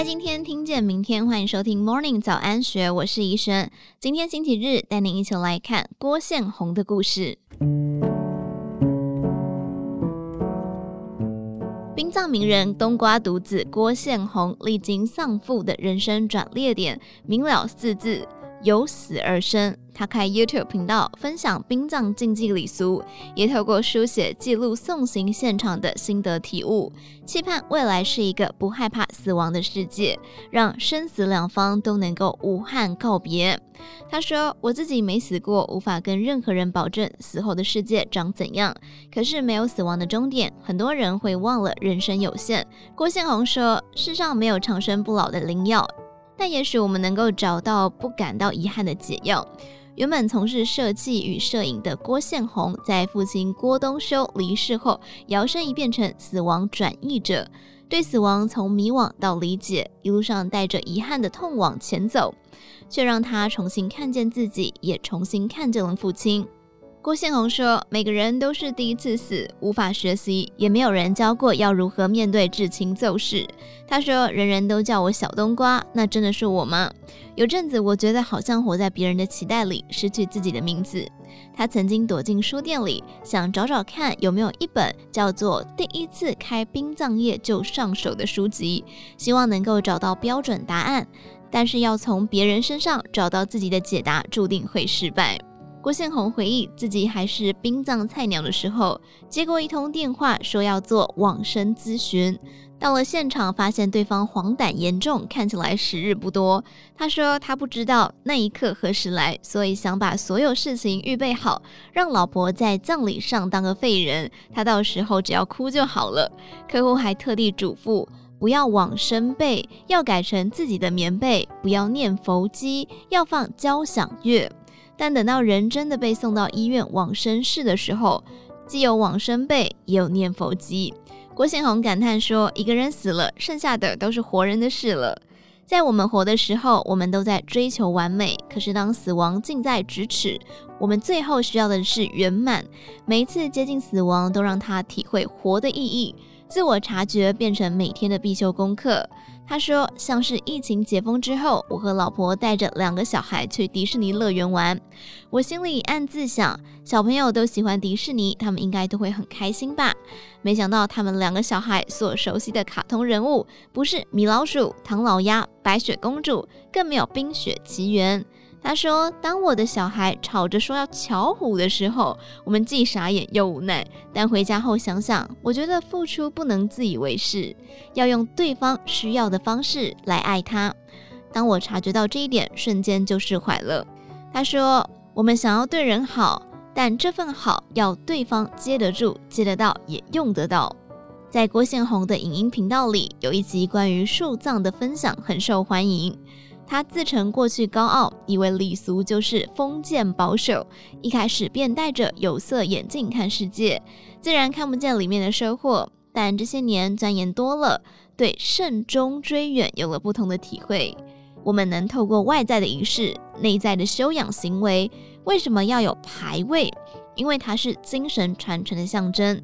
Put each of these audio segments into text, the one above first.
在今天听见明天，欢迎收听 Morning 早安学，我是怡萱。今天星期日，带您一起来看郭宪红的故事。殡葬名人冬瓜独子郭宪红历经丧父的人生转捩点，明了四字：由死而生。他开 YouTube 频道，分享殡葬禁忌礼俗，也透过书写记录送行现场的心得体悟，期盼未来是一个不害怕死亡的世界，让生死两方都能够无憾告别。他说：“我自己没死过，无法跟任何人保证死后的世界长怎样。可是没有死亡的终点，很多人会忘了人生有限。”郭宪宏说：“世上没有长生不老的灵药，但也许我们能够找到不感到遗憾的解药。”原本从事设计与摄影的郭宪宏，在父亲郭东修离世后，摇身一变成死亡转译者，对死亡从迷惘到理解，一路上带着遗憾的痛往前走，却让他重新看见自己，也重新看见了父亲。郭宪宏说：“每个人都是第一次死，无法学习，也没有人教过要如何面对至亲骤逝。”他说：“人人都叫我小冬瓜，那真的是我吗？有阵子，我觉得好像活在别人的期待里，失去自己的名字。”他曾经躲进书店里，想找找看有没有一本叫做《第一次开殡葬业就上手》的书籍，希望能够找到标准答案。但是要从别人身上找到自己的解答，注定会失败。郭宪宏回忆自己还是殡葬菜鸟的时候，接过一通电话，说要做往生咨询。到了现场，发现对方黄疸严重，看起来时日不多。他说他不知道那一刻何时来，所以想把所有事情预备好，让老婆在葬礼上当个废人，他到时候只要哭就好了。客户还特地嘱咐，不要往生被，要改成自己的棉被，不要念佛机，要放交响乐。但等到人真的被送到医院往生室的时候，既有往生被，也有念佛机。郭宪宏感叹说：“一个人死了，剩下的都是活人的事了。在我们活的时候，我们都在追求完美；可是当死亡近在咫尺，我们最后需要的是圆满。每一次接近死亡，都让他体会活的意义，自我察觉变成每天的必修功课。”他说：“像是疫情解封之后，我和老婆带着两个小孩去迪士尼乐园玩。我心里暗自想，小朋友都喜欢迪士尼，他们应该都会很开心吧？没想到他们两个小孩所熟悉的卡通人物，不是米老鼠、唐老鸭、白雪公主，更没有冰雪奇缘。”他说：“当我的小孩吵着说要巧虎的时候，我们既傻眼又无奈。但回家后想想，我觉得付出不能自以为是，要用对方需要的方式来爱他。当我察觉到这一点，瞬间就释怀了。”他说：“我们想要对人好，但这份好要对方接得住、接得到，也用得到。”在郭宪宏的影音频道里，有一集关于树葬的分享很受欢迎。他自称过去高傲，以为礼俗就是封建保守，一开始便戴着有色眼镜看世界，自然看不见里面的收获。但这些年钻研多了，对慎终追远有了不同的体会。我们能透过外在的仪式、内在的修养行为，为什么要有牌位？因为它是精神传承的象征。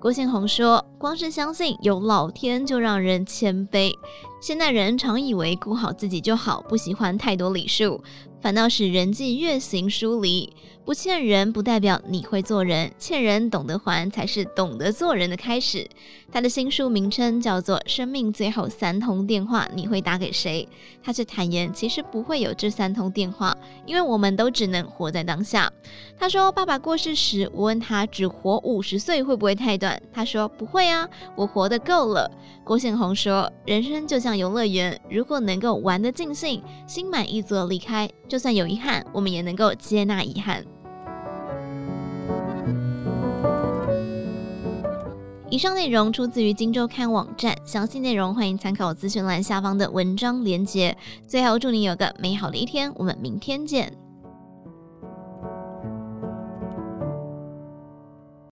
郭宪宏说：“光是相信有老天，就让人谦卑。现代人常以为顾好自己就好，不喜欢太多礼数，反倒使人际越行疏离。”不欠人不代表你会做人，欠人懂得还才是懂得做人的开始。他的新书名称叫做《生命最后三通电话》，你会打给谁？他却坦言，其实不会有这三通电话，因为我们都只能活在当下。他说，爸爸过世时，我问他只活五十岁会不会太短？他说不会啊，我活得够了。郭宪宏说，人生就像游乐园，如果能够玩得尽兴，心满意足的离开，就算有遗憾，我们也能够接纳遗憾。以上内容出自于《荆州刊》网站，详细内容欢迎参考咨询栏下方的文章连接。最后，祝你有个美好的一天，我们明天见。